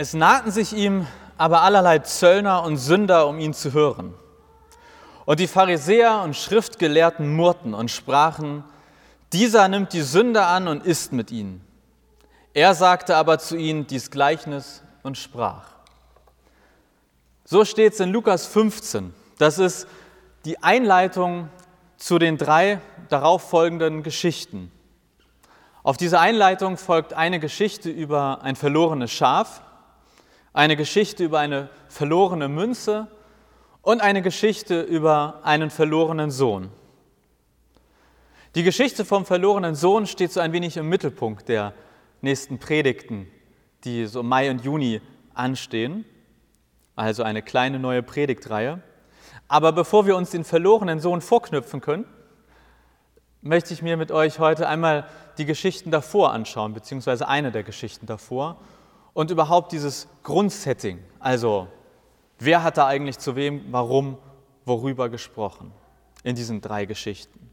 Es nahten sich ihm aber allerlei Zöllner und Sünder, um ihn zu hören. Und die Pharisäer und Schriftgelehrten murrten und sprachen, dieser nimmt die Sünder an und isst mit ihnen. Er sagte aber zu ihnen dies Gleichnis und sprach. So steht es in Lukas 15. Das ist die Einleitung zu den drei darauffolgenden Geschichten. Auf diese Einleitung folgt eine Geschichte über ein verlorenes Schaf, eine Geschichte über eine verlorene Münze und eine Geschichte über einen verlorenen Sohn. Die Geschichte vom verlorenen Sohn steht so ein wenig im Mittelpunkt der nächsten Predigten, die so Mai und Juni anstehen, also eine kleine neue Predigtreihe. Aber bevor wir uns den verlorenen Sohn vorknüpfen können, möchte ich mir mit euch heute einmal die Geschichten davor anschauen, beziehungsweise eine der Geschichten davor und überhaupt dieses Grundsetting, also wer hat da eigentlich zu wem, warum, worüber gesprochen in diesen drei Geschichten.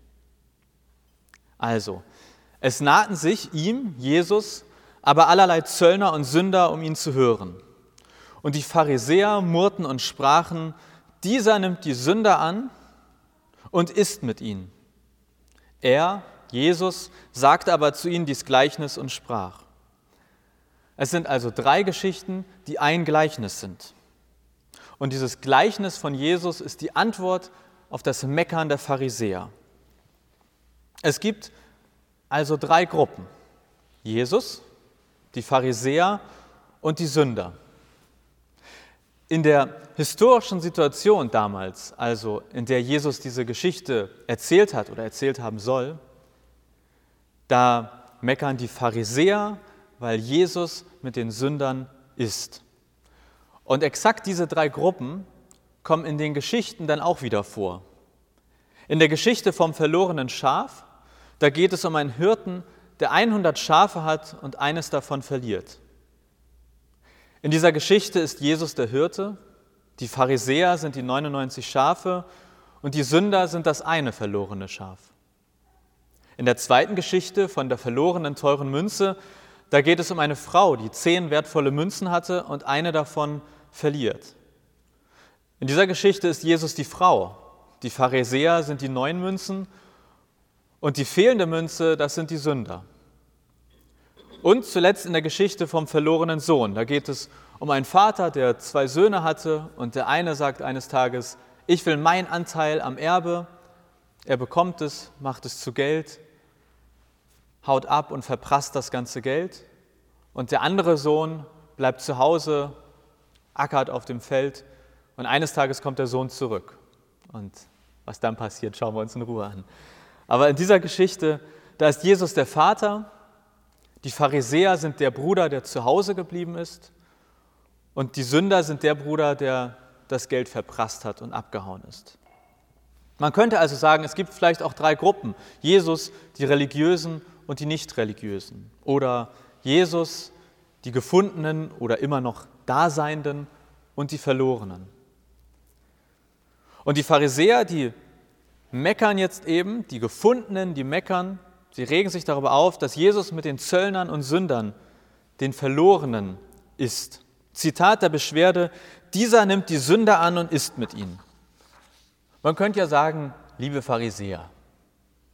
Also, es nahten sich ihm, Jesus, aber allerlei Zöllner und Sünder, um ihn zu hören. Und die Pharisäer murrten und sprachen, dieser nimmt die Sünder an und isst mit ihnen. Er, Jesus, sagte aber zu ihnen dies Gleichnis und sprach. Es sind also drei Geschichten, die ein Gleichnis sind. Und dieses Gleichnis von Jesus ist die Antwort auf das Meckern der Pharisäer. Es gibt also drei Gruppen. Jesus, die Pharisäer und die Sünder. In der historischen Situation damals, also in der Jesus diese Geschichte erzählt hat oder erzählt haben soll, da meckern die Pharisäer, weil Jesus mit den Sündern ist. Und exakt diese drei Gruppen kommen in den Geschichten dann auch wieder vor. In der Geschichte vom verlorenen Schaf, da geht es um einen Hirten, der 100 Schafe hat und eines davon verliert. In dieser Geschichte ist Jesus der Hirte, die Pharisäer sind die 99 Schafe und die Sünder sind das eine verlorene Schaf. In der zweiten Geschichte von der verlorenen teuren Münze, da geht es um eine Frau, die zehn wertvolle Münzen hatte und eine davon verliert. In dieser Geschichte ist Jesus die Frau, die Pharisäer sind die neun Münzen und die fehlende Münze, das sind die Sünder. Und zuletzt in der Geschichte vom verlorenen Sohn, da geht es um einen Vater, der zwei Söhne hatte und der eine sagt eines Tages, ich will meinen Anteil am Erbe, er bekommt es, macht es zu Geld haut ab und verprasst das ganze Geld. Und der andere Sohn bleibt zu Hause, ackert auf dem Feld und eines Tages kommt der Sohn zurück. Und was dann passiert, schauen wir uns in Ruhe an. Aber in dieser Geschichte, da ist Jesus der Vater, die Pharisäer sind der Bruder, der zu Hause geblieben ist und die Sünder sind der Bruder, der das Geld verprasst hat und abgehauen ist. Man könnte also sagen, es gibt vielleicht auch drei Gruppen. Jesus, die Religiösen und die Nicht-Religiösen. Oder Jesus, die Gefundenen oder immer noch Daseinenden und die Verlorenen. Und die Pharisäer, die meckern jetzt eben, die Gefundenen, die meckern, sie regen sich darüber auf, dass Jesus mit den Zöllnern und Sündern, den Verlorenen, ist. Zitat der Beschwerde, dieser nimmt die Sünder an und isst mit ihnen. Man könnte ja sagen, liebe Pharisäer,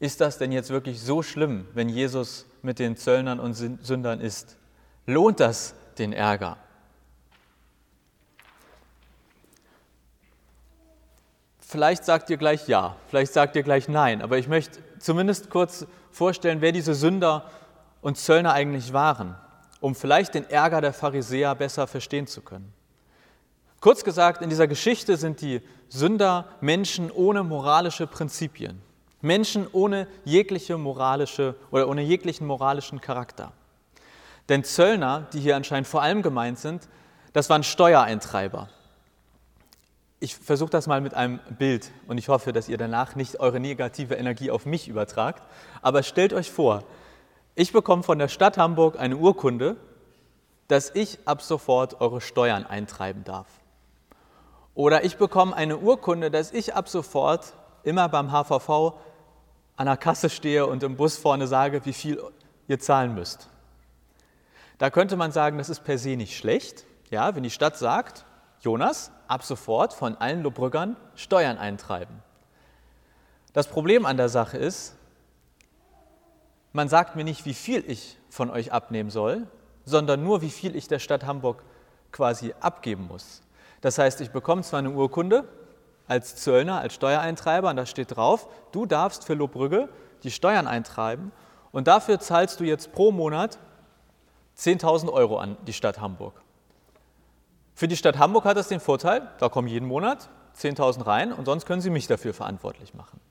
ist das denn jetzt wirklich so schlimm, wenn Jesus mit den Zöllnern und Sündern ist? Lohnt das den Ärger? Vielleicht sagt ihr gleich ja, vielleicht sagt ihr gleich nein, aber ich möchte zumindest kurz vorstellen, wer diese Sünder und Zöllner eigentlich waren, um vielleicht den Ärger der Pharisäer besser verstehen zu können. Kurz gesagt, in dieser Geschichte sind die Sünder Menschen ohne moralische Prinzipien. Menschen ohne jegliche moralische oder ohne jeglichen moralischen Charakter. Denn Zöllner, die hier anscheinend vor allem gemeint sind, das waren Steuereintreiber. Ich versuche das mal mit einem Bild und ich hoffe, dass ihr danach nicht eure negative Energie auf mich übertragt. Aber stellt euch vor, ich bekomme von der Stadt Hamburg eine Urkunde, dass ich ab sofort eure Steuern eintreiben darf. Oder ich bekomme eine Urkunde, dass ich ab sofort immer beim HVV an der Kasse stehe und im Bus vorne sage, wie viel ihr zahlen müsst. Da könnte man sagen, das ist per se nicht schlecht. Ja, wenn die Stadt sagt, Jonas, ab sofort von allen Lobrüggern Steuern eintreiben. Das Problem an der Sache ist, man sagt mir nicht, wie viel ich von euch abnehmen soll, sondern nur, wie viel ich der Stadt Hamburg quasi abgeben muss. Das heißt, ich bekomme zwar eine Urkunde als Zöllner, als Steuereintreiber, und da steht drauf, du darfst für Lobrügge die Steuern eintreiben und dafür zahlst du jetzt pro Monat 10.000 Euro an die Stadt Hamburg. Für die Stadt Hamburg hat das den Vorteil, da kommen jeden Monat 10.000 rein und sonst können sie mich dafür verantwortlich machen.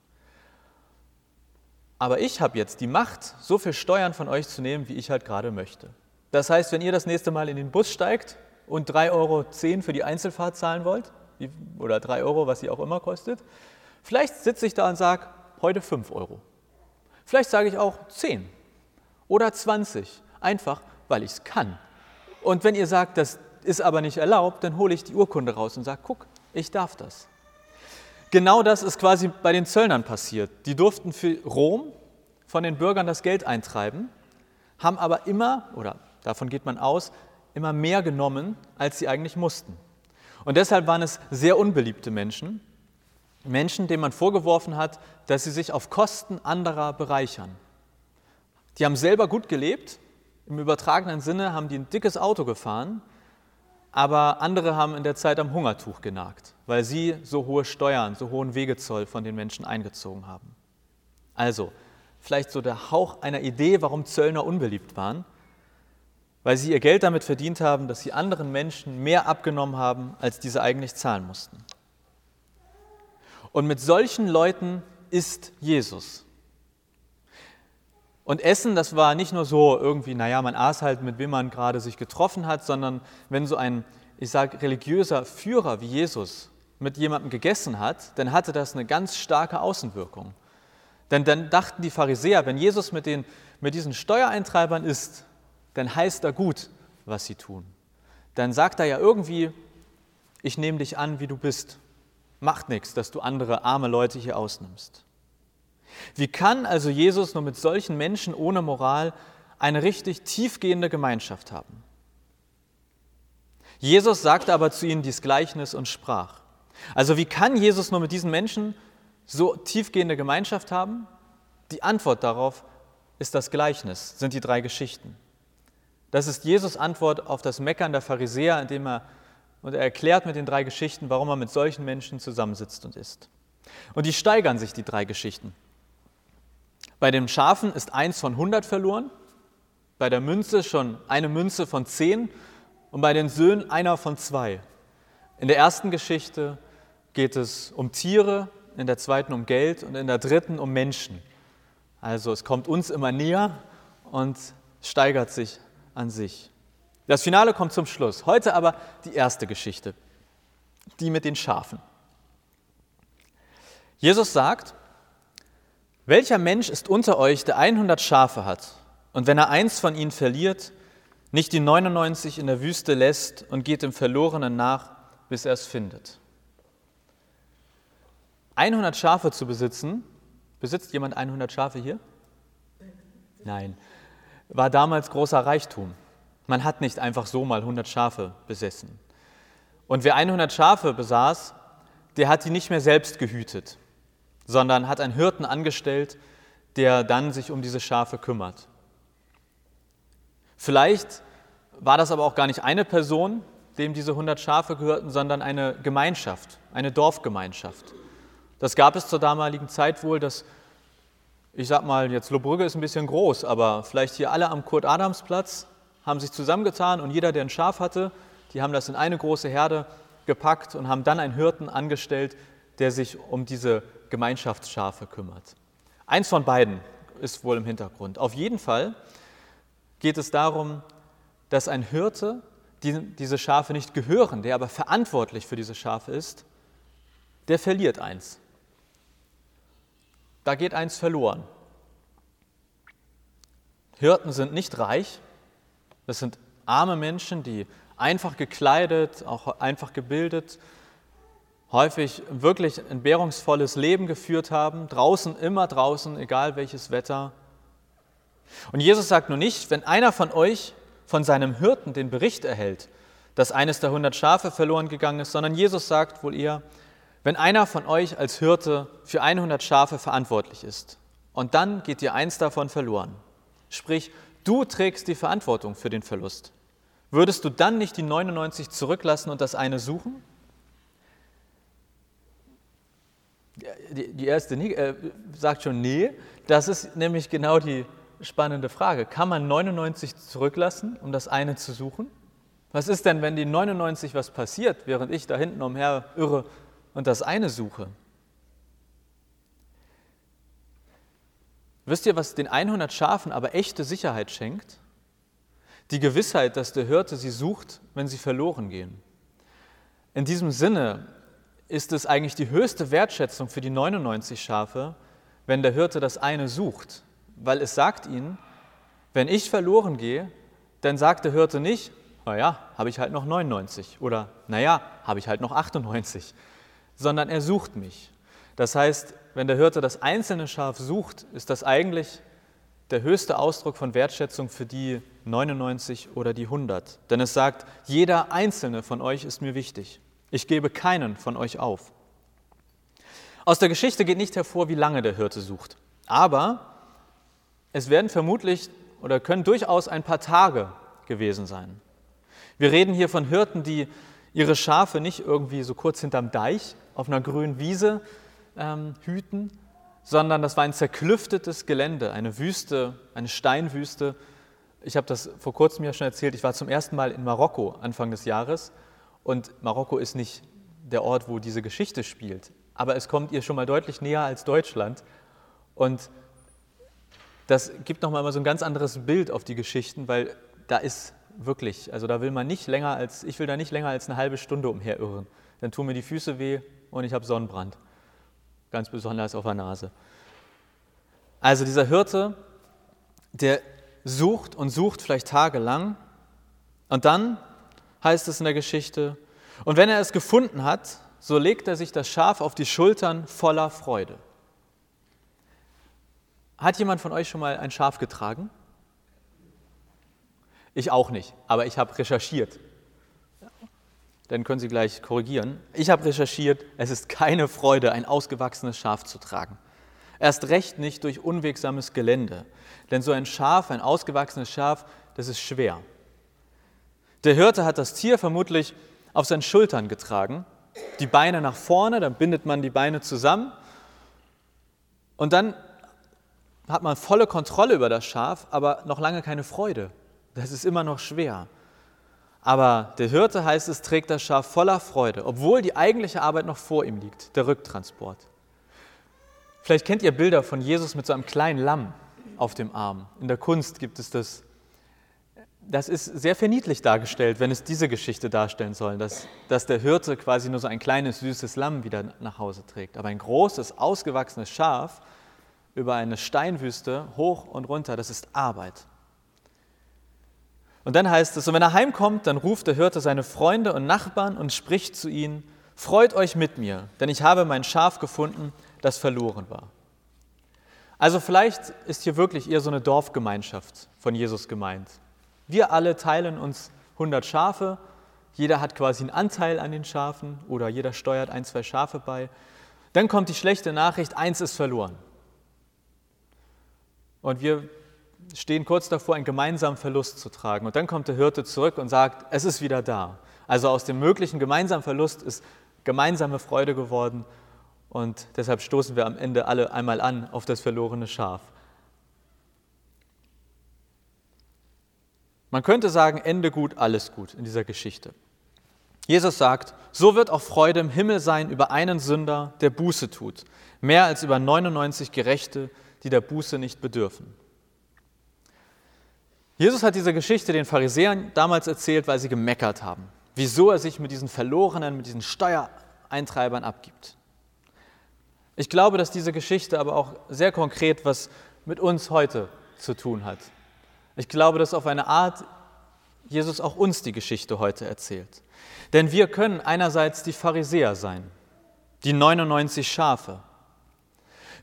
Aber ich habe jetzt die Macht, so viel Steuern von euch zu nehmen, wie ich halt gerade möchte. Das heißt, wenn ihr das nächste Mal in den Bus steigt und 3,10 Euro für die Einzelfahrt zahlen wollt, oder 3 Euro, was sie auch immer kostet, vielleicht sitze ich da und sage, heute 5 Euro. Vielleicht sage ich auch 10 oder 20, einfach weil ich es kann. Und wenn ihr sagt, das ist aber nicht erlaubt, dann hole ich die Urkunde raus und sage, guck, ich darf das. Genau das ist quasi bei den Zöllnern passiert. Die durften für Rom von den Bürgern das Geld eintreiben, haben aber immer, oder davon geht man aus, immer mehr genommen, als sie eigentlich mussten. Und deshalb waren es sehr unbeliebte Menschen, Menschen, denen man vorgeworfen hat, dass sie sich auf Kosten anderer bereichern. Die haben selber gut gelebt, im übertragenen Sinne haben die ein dickes Auto gefahren, aber andere haben in der Zeit am Hungertuch genagt, weil sie so hohe Steuern, so hohen Wegezoll von den Menschen eingezogen haben. Also, vielleicht so der Hauch einer Idee, warum Zöllner unbeliebt waren, weil sie ihr Geld damit verdient haben, dass sie anderen Menschen mehr abgenommen haben, als diese eigentlich zahlen mussten. Und mit solchen Leuten ist Jesus. Und Essen, das war nicht nur so irgendwie, naja, man aß halt, mit wem man gerade sich getroffen hat, sondern wenn so ein, ich sage, religiöser Führer wie Jesus mit jemandem gegessen hat, dann hatte das eine ganz starke Außenwirkung. Denn dann dachten die Pharisäer, wenn Jesus mit, den, mit diesen Steuereintreibern isst, dann heißt er gut, was sie tun. Dann sagt er ja irgendwie, ich nehme dich an, wie du bist. Macht nichts, dass du andere arme Leute hier ausnimmst. Wie kann also Jesus nur mit solchen Menschen ohne Moral eine richtig tiefgehende Gemeinschaft haben? Jesus sagte aber zu ihnen dies Gleichnis und sprach. Also wie kann Jesus nur mit diesen Menschen so tiefgehende Gemeinschaft haben? Die Antwort darauf ist das Gleichnis, sind die drei Geschichten. Das ist Jesus Antwort auf das Meckern der Pharisäer, indem er und er erklärt mit den drei Geschichten, warum er mit solchen Menschen zusammensitzt und isst. Und die steigern sich, die drei Geschichten. Bei den Schafen ist eins von 100 verloren, bei der Münze schon eine Münze von 10 und bei den Söhnen einer von zwei. In der ersten Geschichte geht es um Tiere, in der zweiten um Geld und in der dritten um Menschen. Also es kommt uns immer näher und steigert sich an sich. Das Finale kommt zum Schluss. Heute aber die erste Geschichte, die mit den Schafen. Jesus sagt, welcher Mensch ist unter euch, der 100 Schafe hat und wenn er eins von ihnen verliert, nicht die 99 in der Wüste lässt und geht dem Verlorenen nach, bis er es findet? 100 Schafe zu besitzen, besitzt jemand 100 Schafe hier? Nein, war damals großer Reichtum. Man hat nicht einfach so mal 100 Schafe besessen. Und wer 100 Schafe besaß, der hat die nicht mehr selbst gehütet, sondern hat einen Hirten angestellt, der dann sich um diese Schafe kümmert. Vielleicht war das aber auch gar nicht eine Person, dem diese 100 Schafe gehörten, sondern eine Gemeinschaft, eine Dorfgemeinschaft. Das gab es zur damaligen Zeit wohl, dass, ich sag mal, jetzt Lobrügge ist ein bisschen groß, aber vielleicht hier alle am Kurt-Adams-Platz haben sich zusammengetan und jeder, der ein Schaf hatte, die haben das in eine große Herde gepackt und haben dann einen Hirten angestellt, der sich um diese Gemeinschaftsschafe kümmert. Eins von beiden ist wohl im Hintergrund. Auf jeden Fall geht es darum, dass ein Hirte, die diese Schafe nicht gehören, der aber verantwortlich für diese Schafe ist, der verliert eins. Da geht eins verloren. Hirten sind nicht reich, das sind arme Menschen, die einfach gekleidet, auch einfach gebildet, häufig wirklich ein entbehrungsvolles Leben geführt haben, draußen, immer draußen, egal welches Wetter. Und Jesus sagt nur nicht, wenn einer von euch von seinem Hirten den Bericht erhält, dass eines der hundert Schafe verloren gegangen ist, sondern Jesus sagt wohl eher, wenn einer von euch als Hirte für 100 Schafe verantwortlich ist und dann geht dir eins davon verloren, sprich, du trägst die Verantwortung für den Verlust, würdest du dann nicht die 99 zurücklassen und das eine suchen? Die erste äh, sagt schon, nee, das ist nämlich genau die spannende Frage. Kann man 99 zurücklassen, um das eine zu suchen? Was ist denn, wenn die 99 was passiert, während ich da hinten umher irre und das eine suche? Wisst ihr, was den 100 Schafen aber echte Sicherheit schenkt? Die Gewissheit, dass der Hirte sie sucht, wenn sie verloren gehen. In diesem Sinne ist es eigentlich die höchste Wertschätzung für die 99 Schafe, wenn der Hirte das eine sucht, weil es sagt ihnen, wenn ich verloren gehe, dann sagt der Hirte nicht, naja, habe ich halt noch 99 oder naja, habe ich halt noch 98, sondern er sucht mich. Das heißt, wenn der Hirte das einzelne Schaf sucht, ist das eigentlich der höchste Ausdruck von Wertschätzung für die 99 oder die 100. Denn es sagt, jeder einzelne von euch ist mir wichtig. Ich gebe keinen von euch auf. Aus der Geschichte geht nicht hervor, wie lange der Hirte sucht. Aber es werden vermutlich oder können durchaus ein paar Tage gewesen sein. Wir reden hier von Hirten, die ihre Schafe nicht irgendwie so kurz hinterm Deich auf einer grünen Wiese ähm, hüten, sondern das war ein zerklüftetes Gelände, eine Wüste, eine Steinwüste. Ich habe das vor kurzem ja schon erzählt, ich war zum ersten Mal in Marokko Anfang des Jahres und Marokko ist nicht der Ort, wo diese Geschichte spielt, aber es kommt ihr schon mal deutlich näher als Deutschland und das gibt nochmal so ein ganz anderes Bild auf die Geschichten, weil da ist wirklich, also da will man nicht länger als, ich will da nicht länger als eine halbe Stunde umherirren. Dann tun mir die Füße weh und ich habe Sonnenbrand. Ganz besonders auf der Nase. Also dieser Hirte, der sucht und sucht vielleicht tagelang und dann heißt es in der Geschichte, und wenn er es gefunden hat, so legt er sich das Schaf auf die Schultern voller Freude. Hat jemand von euch schon mal ein Schaf getragen? Ich auch nicht, aber ich habe recherchiert. Dann können Sie gleich korrigieren. Ich habe recherchiert, es ist keine Freude, ein ausgewachsenes Schaf zu tragen. Erst recht nicht durch unwegsames Gelände. Denn so ein Schaf, ein ausgewachsenes Schaf, das ist schwer. Der Hirte hat das Tier vermutlich auf seinen Schultern getragen, die Beine nach vorne, dann bindet man die Beine zusammen und dann hat man volle Kontrolle über das Schaf, aber noch lange keine Freude. Das ist immer noch schwer. Aber der Hirte, heißt es, trägt das Schaf voller Freude, obwohl die eigentliche Arbeit noch vor ihm liegt, der Rücktransport. Vielleicht kennt ihr Bilder von Jesus mit so einem kleinen Lamm auf dem Arm. In der Kunst gibt es das. Das ist sehr verniedlich dargestellt, wenn es diese Geschichte darstellen soll, dass, dass der Hirte quasi nur so ein kleines, süßes Lamm wieder nach Hause trägt. Aber ein großes, ausgewachsenes Schaf über eine Steinwüste hoch und runter, das ist Arbeit. Und dann heißt es, und wenn er heimkommt, dann ruft der Hirte seine Freunde und Nachbarn und spricht zu ihnen, freut euch mit mir, denn ich habe mein Schaf gefunden, das verloren war. Also vielleicht ist hier wirklich eher so eine Dorfgemeinschaft von Jesus gemeint. Wir alle teilen uns 100 Schafe, jeder hat quasi einen Anteil an den Schafen oder jeder steuert ein, zwei Schafe bei. Dann kommt die schlechte Nachricht, eins ist verloren. Und wir stehen kurz davor, einen gemeinsamen Verlust zu tragen. Und dann kommt der Hirte zurück und sagt, es ist wieder da. Also aus dem möglichen gemeinsamen Verlust ist gemeinsame Freude geworden. Und deshalb stoßen wir am Ende alle einmal an auf das verlorene Schaf. Man könnte sagen, Ende gut, alles gut in dieser Geschichte. Jesus sagt, so wird auch Freude im Himmel sein über einen Sünder, der Buße tut, mehr als über 99 Gerechte, die der Buße nicht bedürfen. Jesus hat diese Geschichte den Pharisäern damals erzählt, weil sie gemeckert haben, wieso er sich mit diesen Verlorenen, mit diesen Steuereintreibern abgibt. Ich glaube, dass diese Geschichte aber auch sehr konkret was mit uns heute zu tun hat. Ich glaube, dass auf eine Art Jesus auch uns die Geschichte heute erzählt. Denn wir können einerseits die Pharisäer sein, die 99 Schafe,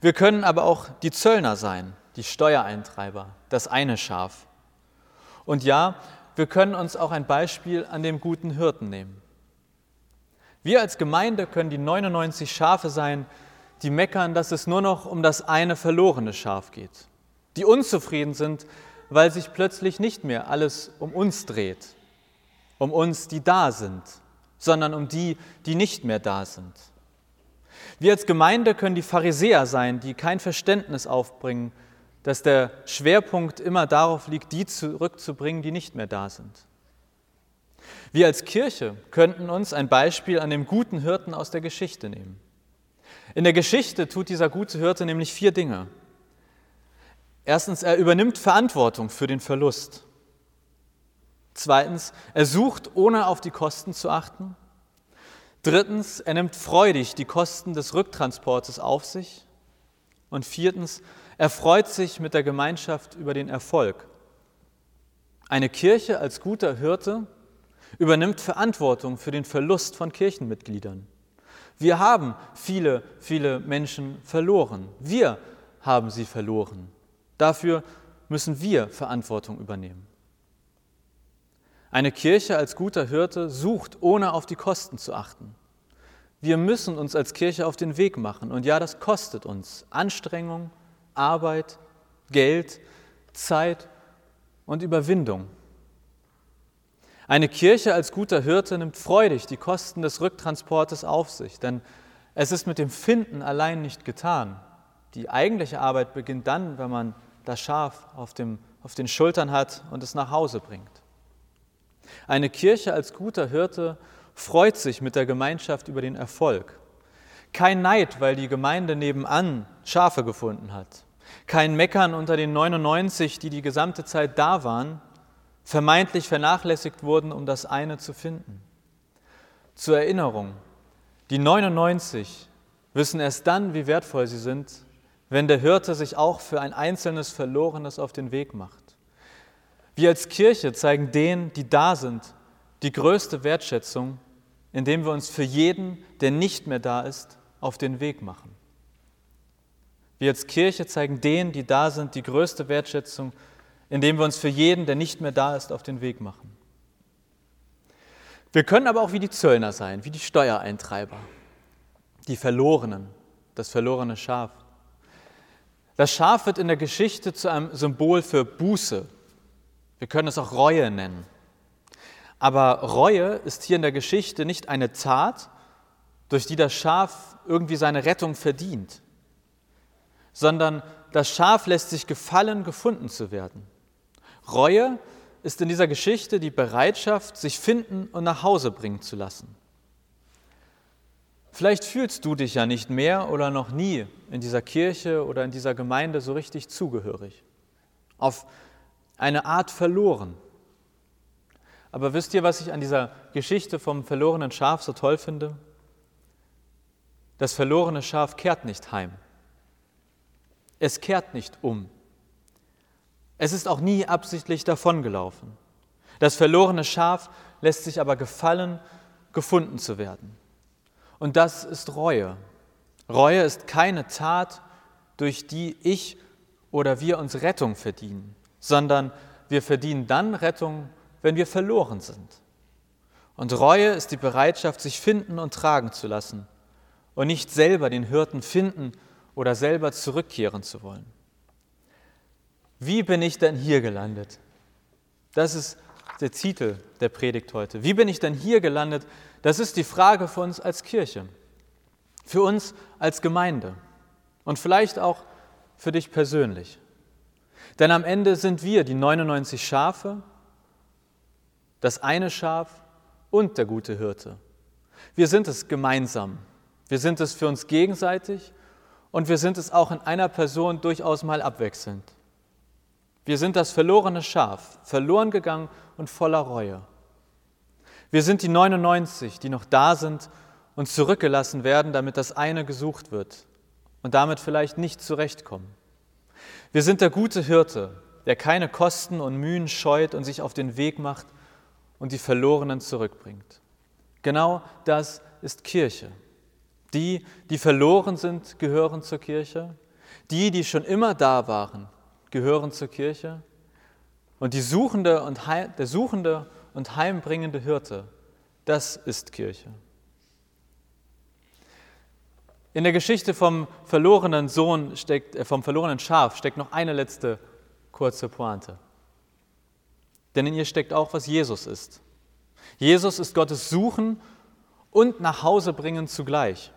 wir können aber auch die Zöllner sein, die Steuereintreiber, das eine Schaf. Und ja, wir können uns auch ein Beispiel an dem guten Hirten nehmen. Wir als Gemeinde können die 99 Schafe sein, die meckern, dass es nur noch um das eine verlorene Schaf geht, die unzufrieden sind, weil sich plötzlich nicht mehr alles um uns dreht, um uns, die da sind, sondern um die, die nicht mehr da sind. Wir als Gemeinde können die Pharisäer sein, die kein Verständnis aufbringen, dass der Schwerpunkt immer darauf liegt, die zurückzubringen, die nicht mehr da sind. Wir als Kirche könnten uns ein Beispiel an dem guten Hirten aus der Geschichte nehmen. In der Geschichte tut dieser gute Hirte nämlich vier Dinge. Erstens, er übernimmt Verantwortung für den Verlust. Zweitens, er sucht, ohne auf die Kosten zu achten. Drittens, er nimmt freudig die Kosten des Rücktransportes auf sich. Und viertens, er freut sich mit der Gemeinschaft über den Erfolg. Eine Kirche als guter Hirte übernimmt Verantwortung für den Verlust von Kirchenmitgliedern. Wir haben viele, viele Menschen verloren. Wir haben sie verloren. Dafür müssen wir Verantwortung übernehmen. Eine Kirche als guter Hirte sucht, ohne auf die Kosten zu achten. Wir müssen uns als Kirche auf den Weg machen. Und ja, das kostet uns Anstrengung, Arbeit, Geld, Zeit und Überwindung. Eine Kirche als guter Hirte nimmt freudig die Kosten des Rücktransportes auf sich, denn es ist mit dem Finden allein nicht getan. Die eigentliche Arbeit beginnt dann, wenn man das Schaf auf, dem, auf den Schultern hat und es nach Hause bringt. Eine Kirche als guter Hirte freut sich mit der Gemeinschaft über den Erfolg. Kein Neid, weil die Gemeinde nebenan Schafe gefunden hat. Kein Meckern unter den 99, die die gesamte Zeit da waren, vermeintlich vernachlässigt wurden, um das eine zu finden. Zur Erinnerung, die 99 wissen erst dann, wie wertvoll sie sind, wenn der Hirte sich auch für ein einzelnes Verlorenes auf den Weg macht. Wir als Kirche zeigen denen, die da sind, die größte Wertschätzung, indem wir uns für jeden, der nicht mehr da ist, auf den Weg machen. Wir als Kirche zeigen denen, die da sind, die größte Wertschätzung, indem wir uns für jeden, der nicht mehr da ist, auf den Weg machen. Wir können aber auch wie die Zöllner sein, wie die Steuereintreiber, die Verlorenen, das verlorene Schaf. Das Schaf wird in der Geschichte zu einem Symbol für Buße. Wir können es auch Reue nennen. Aber Reue ist hier in der Geschichte nicht eine Tat, durch die das Schaf irgendwie seine Rettung verdient, sondern das Schaf lässt sich gefallen, gefunden zu werden. Reue ist in dieser Geschichte die Bereitschaft, sich finden und nach Hause bringen zu lassen. Vielleicht fühlst du dich ja nicht mehr oder noch nie in dieser Kirche oder in dieser Gemeinde so richtig zugehörig, auf eine Art verloren. Aber wisst ihr, was ich an dieser Geschichte vom verlorenen Schaf so toll finde? Das verlorene Schaf kehrt nicht heim. Es kehrt nicht um. Es ist auch nie absichtlich davongelaufen. Das verlorene Schaf lässt sich aber gefallen, gefunden zu werden. Und das ist Reue. Reue ist keine Tat, durch die ich oder wir uns Rettung verdienen, sondern wir verdienen dann Rettung, wenn wir verloren sind. Und Reue ist die Bereitschaft, sich finden und tragen zu lassen und nicht selber den Hirten finden oder selber zurückkehren zu wollen. Wie bin ich denn hier gelandet? Das ist der Titel der Predigt heute. Wie bin ich denn hier gelandet? Das ist die Frage für uns als Kirche, für uns als Gemeinde und vielleicht auch für dich persönlich. Denn am Ende sind wir die 99 Schafe, das eine Schaf und der gute Hirte. Wir sind es gemeinsam. Wir sind es für uns gegenseitig und wir sind es auch in einer Person durchaus mal abwechselnd. Wir sind das verlorene Schaf, verloren gegangen und voller Reue. Wir sind die 99, die noch da sind und zurückgelassen werden, damit das eine gesucht wird und damit vielleicht nicht zurechtkommen. Wir sind der gute Hirte, der keine Kosten und Mühen scheut und sich auf den Weg macht und die Verlorenen zurückbringt. Genau das ist Kirche. Die, die verloren sind, gehören zur Kirche. Die, die schon immer da waren, gehören zur Kirche. Und die suchende und heim, der suchende und heimbringende Hirte, das ist Kirche. In der Geschichte vom verlorenen Sohn steckt, äh, vom verlorenen Schaf steckt noch eine letzte kurze Pointe. Denn in ihr steckt auch, was Jesus ist. Jesus ist Gottes Suchen und nach Hause bringen zugleich.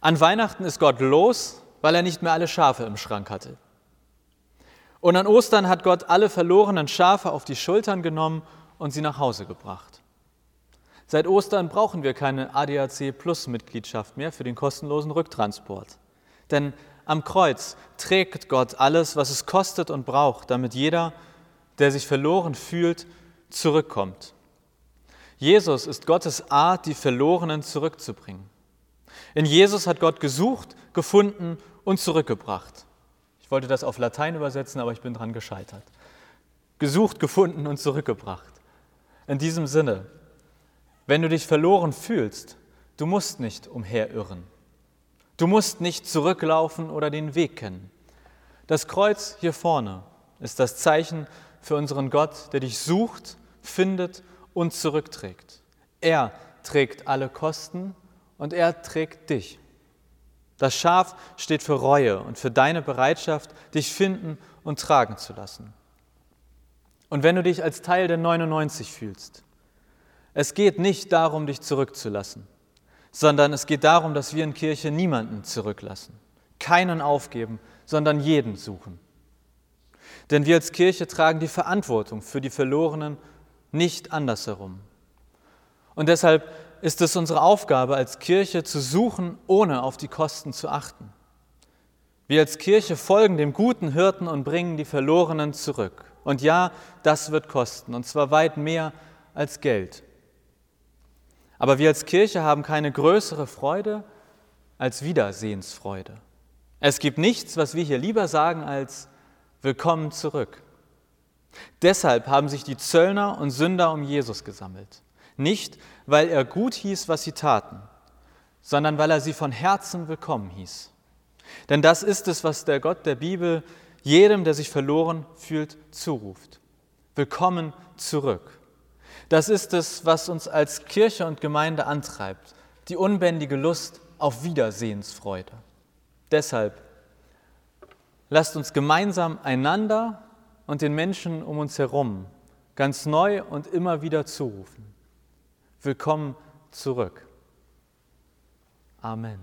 An Weihnachten ist Gott los, weil er nicht mehr alle Schafe im Schrank hatte. Und an Ostern hat Gott alle verlorenen Schafe auf die Schultern genommen und sie nach Hause gebracht. Seit Ostern brauchen wir keine ADAC Plus Mitgliedschaft mehr für den kostenlosen Rücktransport. Denn am Kreuz trägt Gott alles, was es kostet und braucht, damit jeder, der sich verloren fühlt, zurückkommt. Jesus ist Gottes Art, die Verlorenen zurückzubringen. In Jesus hat Gott gesucht, gefunden und zurückgebracht. Ich wollte das auf Latein übersetzen, aber ich bin daran gescheitert. Gesucht, gefunden und zurückgebracht. In diesem Sinne, wenn du dich verloren fühlst, du musst nicht umherirren. Du musst nicht zurücklaufen oder den Weg kennen. Das Kreuz hier vorne ist das Zeichen für unseren Gott, der dich sucht, findet und zurückträgt. Er trägt alle Kosten und er trägt dich. Das Schaf steht für Reue und für deine Bereitschaft, dich finden und tragen zu lassen. Und wenn du dich als Teil der 99 fühlst, es geht nicht darum, dich zurückzulassen, sondern es geht darum, dass wir in Kirche niemanden zurücklassen, keinen aufgeben, sondern jeden suchen. Denn wir als Kirche tragen die Verantwortung für die Verlorenen nicht andersherum. Und deshalb ist es unsere Aufgabe als Kirche zu suchen, ohne auf die Kosten zu achten. Wir als Kirche folgen dem guten Hirten und bringen die Verlorenen zurück. Und ja, das wird kosten, und zwar weit mehr als Geld. Aber wir als Kirche haben keine größere Freude als Wiedersehensfreude. Es gibt nichts, was wir hier lieber sagen als Willkommen zurück. Deshalb haben sich die Zöllner und Sünder um Jesus gesammelt. Nicht, weil er gut hieß, was sie taten, sondern weil er sie von Herzen willkommen hieß. Denn das ist es, was der Gott der Bibel jedem, der sich verloren fühlt, zuruft. Willkommen zurück. Das ist es, was uns als Kirche und Gemeinde antreibt, die unbändige Lust auf Wiedersehensfreude. Deshalb lasst uns gemeinsam einander und den Menschen um uns herum ganz neu und immer wieder zurufen. Willkommen zurück. Amen.